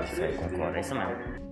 Isso aí, concordo, é isso mesmo.